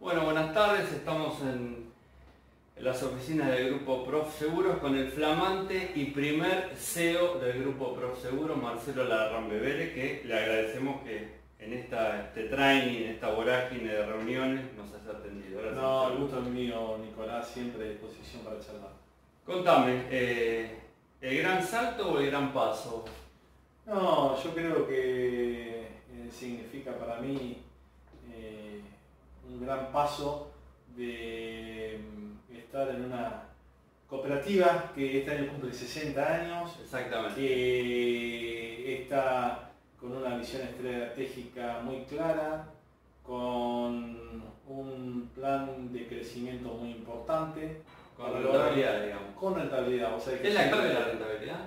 Bueno, buenas tardes. Estamos en, las oficinas del Grupo Prof Seguros con el flamante y primer CEO del Grupo Prof Seguros, Marcelo Larrambevere, que le agradecemos que en esta, este training, en esta vorágine de reuniones, nos haya atendido. no, el gusto es mío, Nicolás, siempre a disposición para charlar. Contame, eh, ¿el gran salto o el gran paso? No, yo creo que eh, significa para mí eh, un gran paso de mm, estar en una cooperativa que este año cumple 60 años, Exactamente. que está con una visión estratégica muy clara, con un plan de crecimiento muy importante. Con rentabilidad, digamos. Con rentabilidad. ¿Es la clave de la rentabilidad?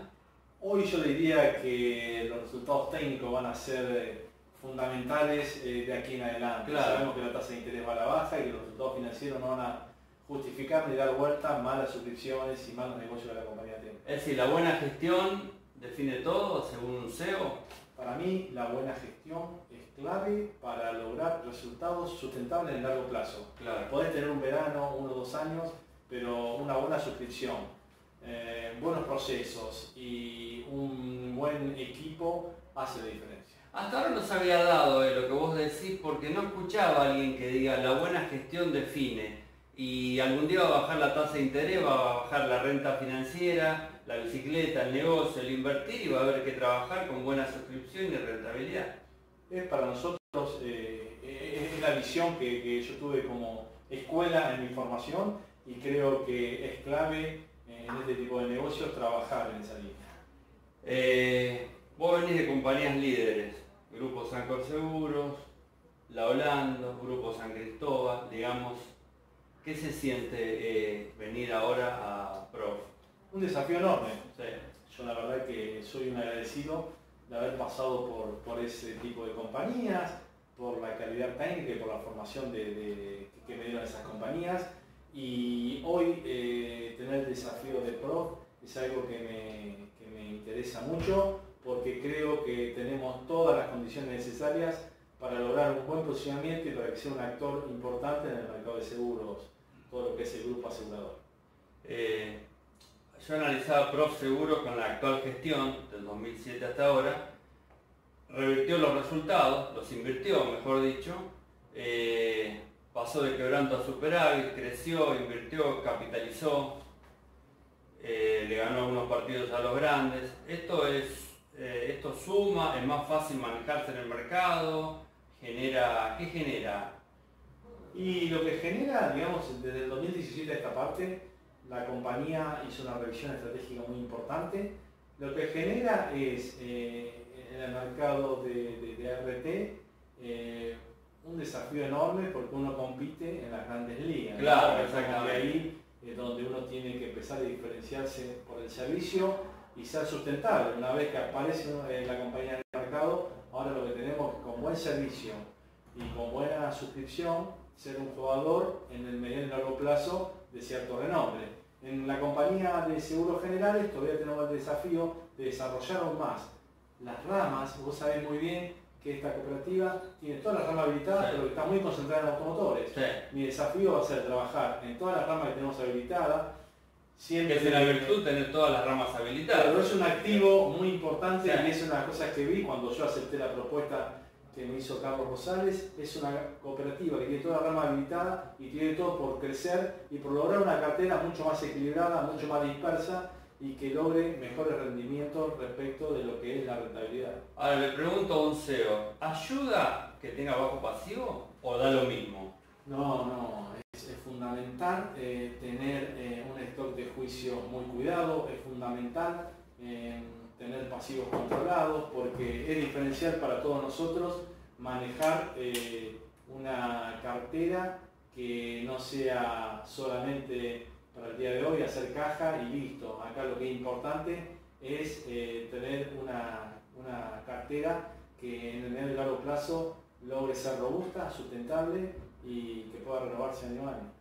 Hoy yo diría que los resultados técnicos van a ser fundamentales eh, de aquí en adelante. Sabemos que la tasa de interés va a la baja y que los resultados financieros no van a justificar ni dar vuelta malas suscripciones y malos negocios de la compañía tiene. Es decir, la buena gestión define todo según un CEO. Para mí la buena gestión es clave para lograr resultados sustentables en largo plazo. Claro. Podés tener un verano, uno o dos años, pero una buena suscripción, eh, buenos procesos y un buen equipo hace la diferencia. Hasta ahora no se había dado eh, lo que vos decís porque no escuchaba a alguien que diga la buena gestión define y algún día va a bajar la tasa de interés, va a bajar la renta financiera, la bicicleta, el negocio, el invertir y va a haber que trabajar con buena suscripción y rentabilidad. Es para nosotros eh, es la visión que, que, yo tuve como escuela en mi formación y creo que es clave en este tipo de negocios trabajar en esa línea. Eh, vos venís de compañías líderes, Grupo San Seguros, La Holanda, Grupo San Cristóbal, digamos, ¿qué se siente eh, venir ahora a Prof? Un desafío enorme. Yo la verdad que soy un agradecido de haber pasado por, por ese tipo de compañías, por la calidad técnica y por la formación de, que me dieron esas compañías. Y hoy eh, tener el desafío de Prof es algo que me, que me interesa mucho porque creo que tenemos todas las condiciones necesarias para lograr un buen posicionamiento y para que sea un actor importante en el mercado de seguros, todo lo que es el grupo asegurador. Eh, yo analizaba Prof Seguros con la actual gestión del 2007 hasta ahora, revirtió los resultados, los invirtió, mejor dicho, eh, pasó de quebranto a superávit, creció, invirtió, capitalizó, eh, le ganó algunos partidos a los grandes. Esto es eh, esto suma, es más fácil manejarse en el mercado, genera, ¿qué genera? Y lo que genera, digamos, desde el 2017 a esta parte, la compañía hizo una revisión estratégica muy importante. Lo que genera es eh, en el mercado de, de, RT eh, un desafío enorme porque uno compite en las grandes ligas. Claro, exactamente. ahí es donde uno tiene que empezar a diferenciarse por el servicio y ser sustentable. Una vez que aparece en la compañía del mercado, ahora lo que tenemos es con buen servicio y con buena suscripción, ser un jugador en el medio y largo plazo de cierto renombre. En la compañía de seguros generales todavía tenemos el desafío de desarrollar aún más las ramas. Vos sabés muy bien que esta cooperativa tiene todas las ramas habilitadas, pero está muy concentrada en automotores. Mi desafío va a ser trabajar en todas las ramas que tenemos habilitadas, Siempre que es la virtud tener todas las ramas habilitadas. Pero es un activo muy importante y es una de las cosas que vi cuando yo acepté la propuesta que me hizo Carlos Rosales. Es una cooperativa que tiene toda la rama habilitada y tiene todo por crecer y por lograr una cartera mucho más equilibrada, mucho más dispersa y que logre mejores rendimientos respecto de lo que es la rentabilidad. Ahora le pregunto a un CEO, ¿ayuda que tenga bajo pasivo o da lo mismo? No, no, fundamental eh, tener eh, un stock de juicio muy cuidado, es fundamental eh, tener pasivos controlados porque es diferencial para todos nosotros manejar una cartera que no sea solamente para el día de hoy hacer caja y listo. Acá lo que es importante es tener una, una cartera que en el medio y largo plazo logre ser robusta, sustentable y que pueda renovarse año a año.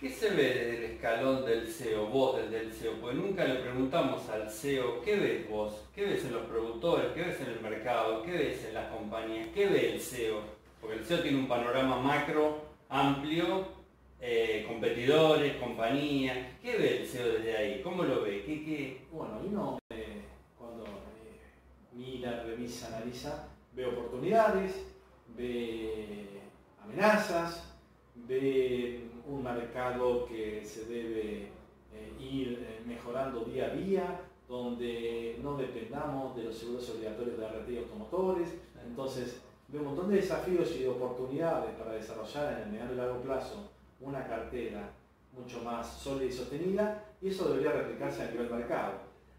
¿Qué se ve desde el escalón del CEO, vos desde el CEO? Porque nunca le preguntamos al CEO, ¿qué ves vos? ¿Qué ves en los productores? ¿Qué ves en el mercado? ¿Qué ves en las compañías? ¿Qué ve el CEO? Porque el CEO tiene un panorama macro amplio, eh, competidores, compañías. ¿Qué ve el CEO desde ahí? ¿Cómo lo ve? ¿Qué, qué? Bueno, uno eh, cuando eh, mira, revisa, analiza, ve oportunidades, ve amenazas, ve un mercado que se debe ir mejorando día a día, donde no dependamos de los seguros obligatorios de RT y automotores. Entonces, ve un montón de desafíos y de oportunidades para desarrollar en el mediano y largo plazo una cartera mucho más sólida y sostenida y eso debería replicarse a nivel mercado.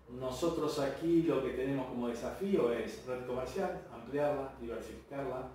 Nosotros aquí lo que tenemos como desafío es red comercial, ampliarla, diversificarla,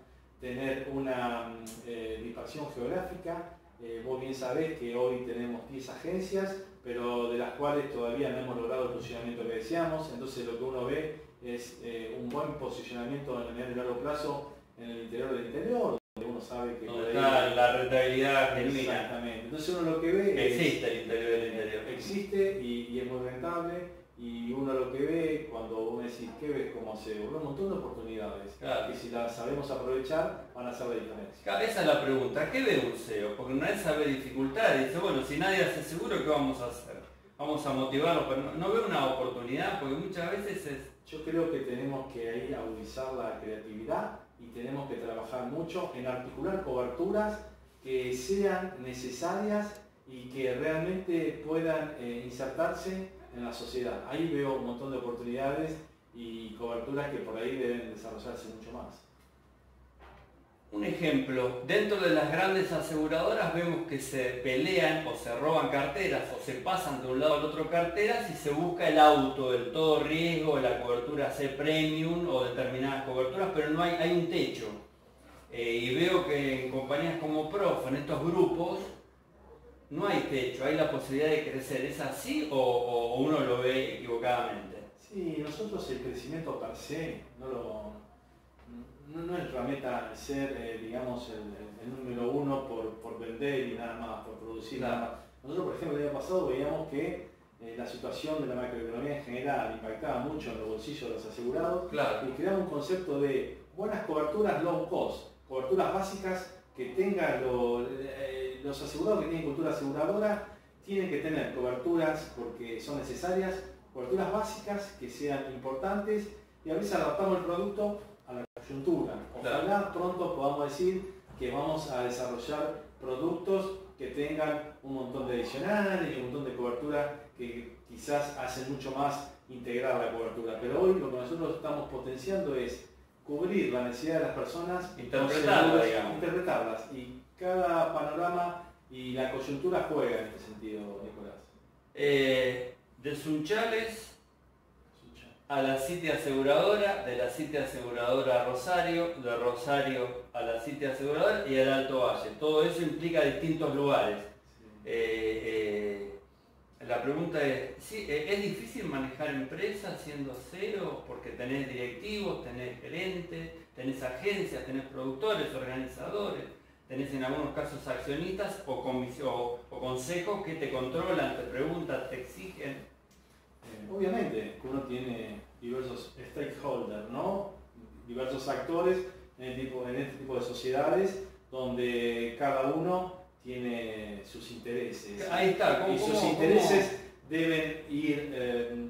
tener una eh, dispersión geográfica. Eh, vos bien sabés que hoy tenemos 10 agencias, pero de las cuales todavía no hemos logrado el posicionamiento que deseamos, entonces lo que uno ve es eh, un buen posicionamiento en el mediano y largo plazo en el interior del interior, donde uno sabe que... la rentabilidad genuina. Exactamente. Entonces uno lo que ve... Existe el interior del interior. Existe y, es muy rentable y uno lo que ve cuando uno decís, ¿qué ves cómo se Un montón de oportunidades claro. que si las sabemos aprovechar van a la diferencia. esa es la pregunta, ¿qué ve un CEO? Porque una vez sabe dificultades, dice, bueno, si nadie hace seguro, ¿qué vamos a hacer? Vamos a motivarlo, pero no, no veo una oportunidad porque muchas veces es... Yo creo que tenemos que ahí agudizar la creatividad y tenemos que trabajar mucho en articular coberturas que sean necesarias y que realmente puedan eh, insertarse en la sociedad. Ahí veo un montón de oportunidades y coberturas que por ahí deben desarrollarse mucho más. Un ejemplo, dentro de las grandes aseguradoras vemos que se pelean o se roban carteras o se pasan de un lado al otro carteras y se busca el auto, el todo riesgo, la cobertura C premium o determinadas coberturas, pero no hay, hay un techo. Eh, y veo que en compañías como Prof, en estos grupos, no hay techo, hay la posibilidad de crecer. ¿Es así o, uno lo ve equivocadamente? Sí, nosotros el crecimiento per se no lo, no, es nuestra meta ser, eh, digamos, el, número uno por, vender y nada más, por producir nada más. Nosotros, por ejemplo, el año pasado veíamos que eh, la situación de la macroeconomía en general impactaba mucho en los bolsillos de los asegurados y creamos un concepto de buenas coberturas low cost, coberturas básicas que tengan eh, los asegurados que tienen cultura aseguradora, tienen que tener coberturas porque son necesarias, coberturas básicas que sean importantes y a veces adaptamos el producto a la coyuntura. Ojalá pronto podamos decir que vamos a desarrollar productos que tengan un montón de adicionales y un montón de cobertura que quizás hacen mucho más integrar la cobertura. Pero hoy lo que nosotros estamos potenciando es cubrir la necesidad de las personas, interpretarlas, y cada panorama y la coyuntura juega en este sentido, Nicolás. Eh, de Sunchales a la City Aseguradora, de la City Aseguradora a Rosario, de Rosario a la City Aseguradora y al Alto Valle. Todo eso implica distintos lugares. Eh, eh, la pregunta es, ¿sí, ¿es difícil manejar empresas siendo cero? Porque tenés directivos, tenés gerentes, tenés agencias, tenés productores, organizadores, tenés en algunos casos accionistas o, o, o consejos que te controlan, te preguntan, te exigen obviamente uno tiene diversos stakeholders, ¿no? diversos actores en, tipo, en este tipo de sociedades donde cada uno tiene sus intereses. Ahí está, y sus intereses deben ir eh,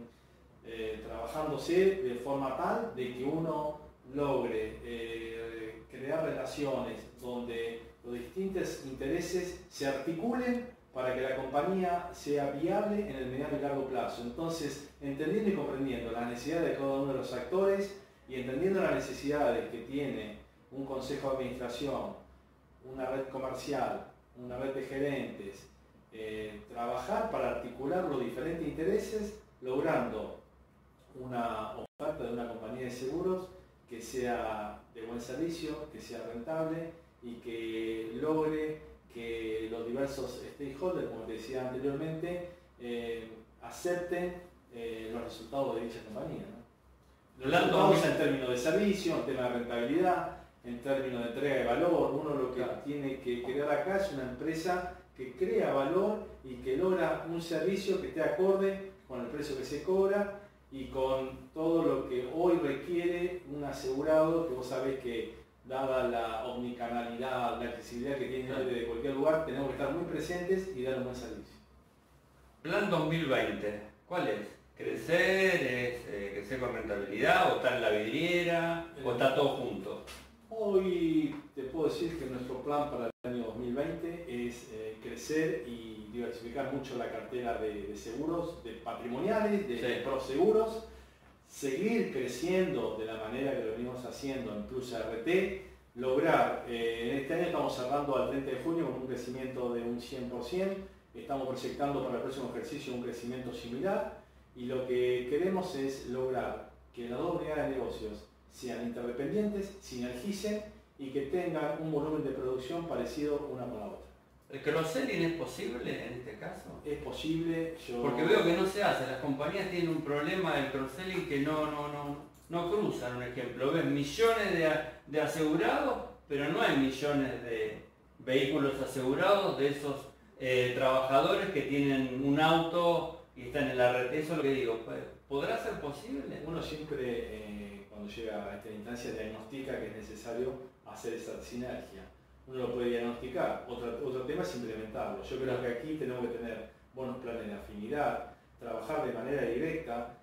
eh, trabajándose de forma tal de que uno logre eh, crear relaciones donde los distintos intereses se articulen para que la compañía sea viable en el mediano y largo plazo. Entonces, entendiendo y comprendiendo las necesidades de cada uno de los actores y entendiendo las necesidades que tiene un consejo de administración, una red comercial, una red de gerentes, eh, trabajar para articular los diferentes intereses, logrando una oferta de una compañía de seguros que sea de buen servicio, que sea rentable y que logre que los diversos stakeholders, como te decía anteriormente, eh, acepten eh, los resultados de dicha compañía. Los resultados en términos de servicio, en tema de rentabilidad, en términos de entrega de valor. Uno lo que tiene que crear acá es una empresa que crea valor y que logra un servicio que esté acorde con el precio que se cobra y con todo lo que hoy requiere un asegurado, que vos sabés que dada la omnicanalidad, la accesibilidad que tiene desde cualquier lugar, tenemos que estar muy presentes y dar un buen servicio. Plan 2020, ¿cuál es? ¿Crecer? ¿Es eh, crecer con rentabilidad? ¿O está en la vidriera? ¿O está todo junto? Hoy te puedo decir que nuestro plan para el año 2020 es eh, crecer y diversificar mucho la cartera de, seguros, de patrimoniales, de proseguros seguir creciendo de la manera que lo haciendo en Plus RT, lograr, eh, en este año estamos cerrando al 30 de junio con un crecimiento de un 100%, estamos proyectando para el próximo ejercicio un crecimiento similar y lo que queremos es lograr que las dos unidades de negocios sean interdependientes, sinergicen y que tengan un volumen de producción parecido una con la otra. ¿El cross-selling es posible en este caso? Es posible, yo... Porque veo que no se hace, las compañías tienen un problema del cross-selling que no, no, no, no cruzan, un ejemplo. Ven millones de, asegurados, pero no hay millones de vehículos asegurados de esos eh, trabajadores que tienen un auto y están en la red. Eso es lo que digo, ¿podrá ser posible? Uno siempre, eh, cuando llega a esta instancia, diagnostica que es necesario hacer esa sinergia uno lo puede diagnosticar. Otro, otro tema es implementarlo. Yo creo que aquí tenemos que tener buenos planes de afinidad, trabajar de manera directa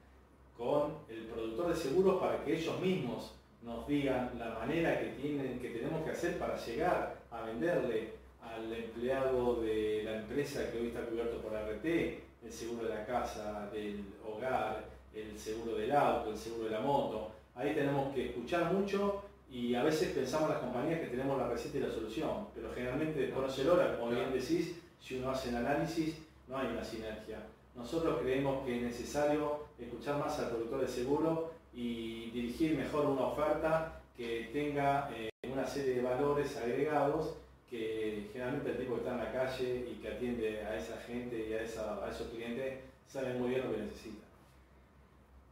con el productor de seguros para que ellos mismos nos digan la manera que, tienen, que tenemos que hacer para llegar a venderle al empleado de la empresa que hoy está cubierto por RT, el seguro de la casa, del hogar, el seguro del auto, el seguro de la moto. Ahí tenemos que escuchar mucho y a veces pensamos las compañías que tenemos la receta y la solución, pero generalmente después no se como bien decís, si uno hace el análisis, no hay una sinergia. Nosotros creemos que es necesario escuchar más al productor de seguro y dirigir mejor una oferta que tenga eh, una serie de valores agregados que generalmente el tipo que está en la calle y que atiende a esa gente y a, esos clientes sabe muy bien lo que necesita.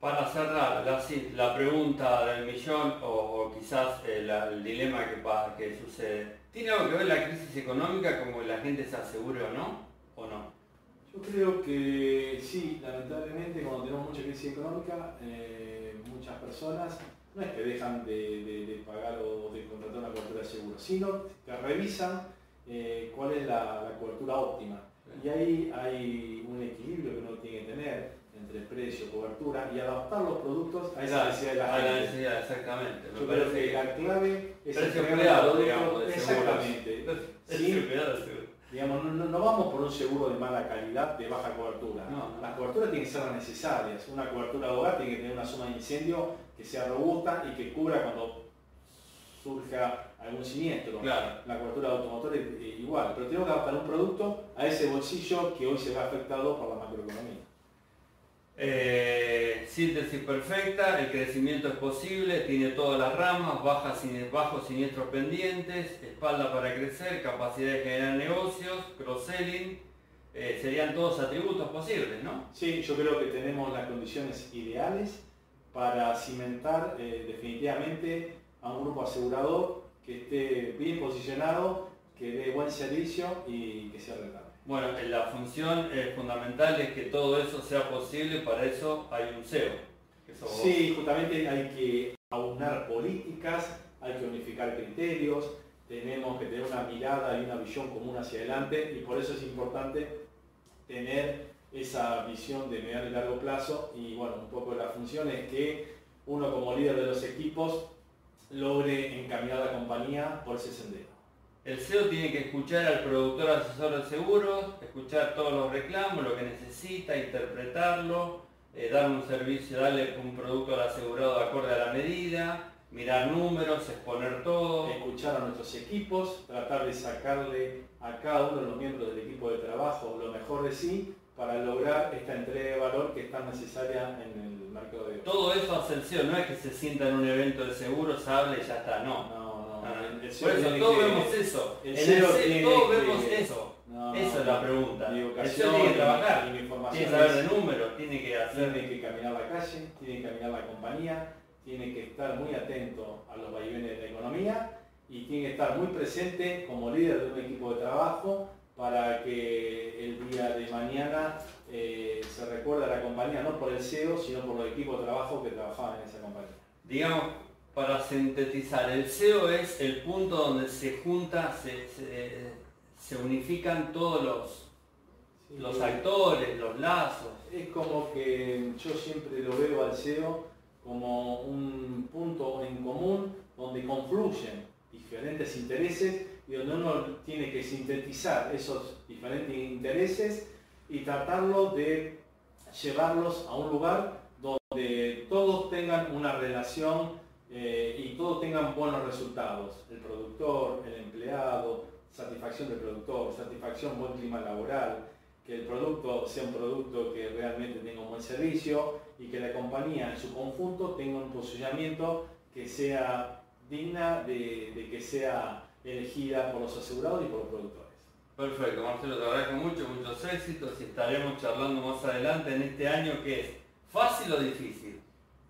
Para cerrar, la, pregunta del millón o, quizás el, dilema que, que sucede, ¿tiene algo que ver la crisis económica como la gente se asegure o no? ¿O no? Yo creo que sí, lamentablemente cuando tenemos mucha crisis económica, eh, muchas personas no es que dejan de, pagar o de contratar una cobertura de seguro, sino que revisan eh, cuál es la, la cobertura óptima. Y ahí hay un equilibrio que uno tiene que tener entre precio, cobertura y adaptar los productos a esa necesidad de la gente. A la necesidad, exactamente. Yo creo que la clave es precio empleado, digamos, Exactamente. ¿Sí? Digamos, no, no, vamos por un seguro de mala calidad, de baja cobertura. No, Las coberturas tienen que ser necesarias. Una cobertura de hogar tiene que tener una zona de incendio que sea robusta y que cubra cuando surja algún siniestro. Claro. La cobertura de automotor es igual, pero tenemos que adaptar un producto a ese bolsillo que hoy se ve afectado por la macroeconomía. Eh, síntesis perfecta, el crecimiento es posible, tiene todas las ramas, bajas, bajos siniestros pendientes, espalda para crecer, capacidad de generar negocios, cross-selling, eh, serían todos atributos posibles, ¿no? Sí, yo creo que tenemos las condiciones ideales para cimentar eh, definitivamente a un grupo asegurador que esté bien posicionado, que dé buen servicio y que sea rentable. Bueno, la función eh, fundamental es que todo eso sea posible, para eso hay un CEO. sí, justamente hay que aunar políticas, hay que unificar criterios, tenemos que tener una mirada y una visión común hacia adelante y por eso es importante tener esa visión de mediano y largo plazo y bueno, un poco la función es que uno como líder de los equipos logre encaminar la compañía por ese sendero. El CEO tiene que escuchar al productor asesor de seguros, escuchar todos los reclamos, lo que necesita, interpretarlo, eh, dar un servicio, darle un producto al asegurado de acorde a la medida, mirar números, exponer todo. Escuchar a nuestros equipos, tratar de sacarle a cada uno de los miembros del equipo de trabajo lo mejor de sí para lograr esta entrega de valor que es tan necesaria en el mercado de Todo eso hace el CEO, no es que se sienta en un evento de seguros, hable y ya está, no por eso, todos vemos eso. El en todos vemos eso. Esa es la pregunta. el CEO tiene que trabajar, tiene que saber de números, tiene que hacer... Tiene que caminar la calle, tiene que caminar la compañía, tiene que estar muy atento a los vaivenes de la economía y tiene que estar muy presente como líder de un equipo de trabajo para que el día de mañana eh, se recuerde a la compañía no por el CEO, sino por los equipos de trabajo que trabajaban en esa compañía. Digamos, para sintetizar, el SEO es el punto donde se junta, se, unifican todos los, los actores, los lazos. Es como que yo siempre lo veo al SEO como un punto en común donde confluyen diferentes intereses y donde uno tiene que sintetizar esos diferentes intereses y tratarlo de llevarlos a un lugar donde todos tengan una relación eh, y todos tengan buenos resultados. El productor, el empleado, satisfacción del productor, satisfacción, buen clima laboral, que el producto sea un producto que realmente tenga un buen servicio y que la compañía en su conjunto tenga un posicionamiento que sea digna de, de que sea elegida por los asegurados y por los productores. Perfecto, Marcelo, te agradezco mucho, muchos éxitos y estaremos charlando más adelante en este año que es fácil o difícil.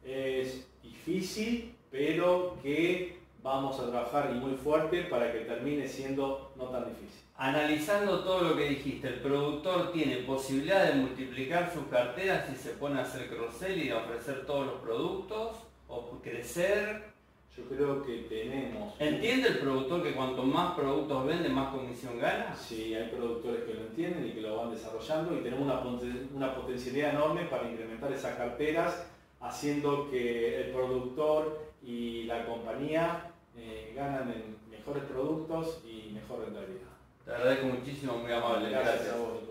Es difícil, pero que vamos a trabajar y muy fuerte para que termine siendo no tan difícil. Analizando todo lo que dijiste, el productor tiene posibilidad de multiplicar sus carteras si se pone a hacer cross y a ofrecer todos los productos o crecer yo creo que tenemos... ¿Entiende el productor que cuanto más productos vende, más comisión gana? Sí, hay productores que lo entienden y que lo van desarrollando y tenemos una, potencialidad enorme para incrementar esas carteras, haciendo que el productor y la compañía eh, ganan en mejores productos y mejor rentabilidad. Te agradezco muchísimo, muy amable. Gracias, a vos,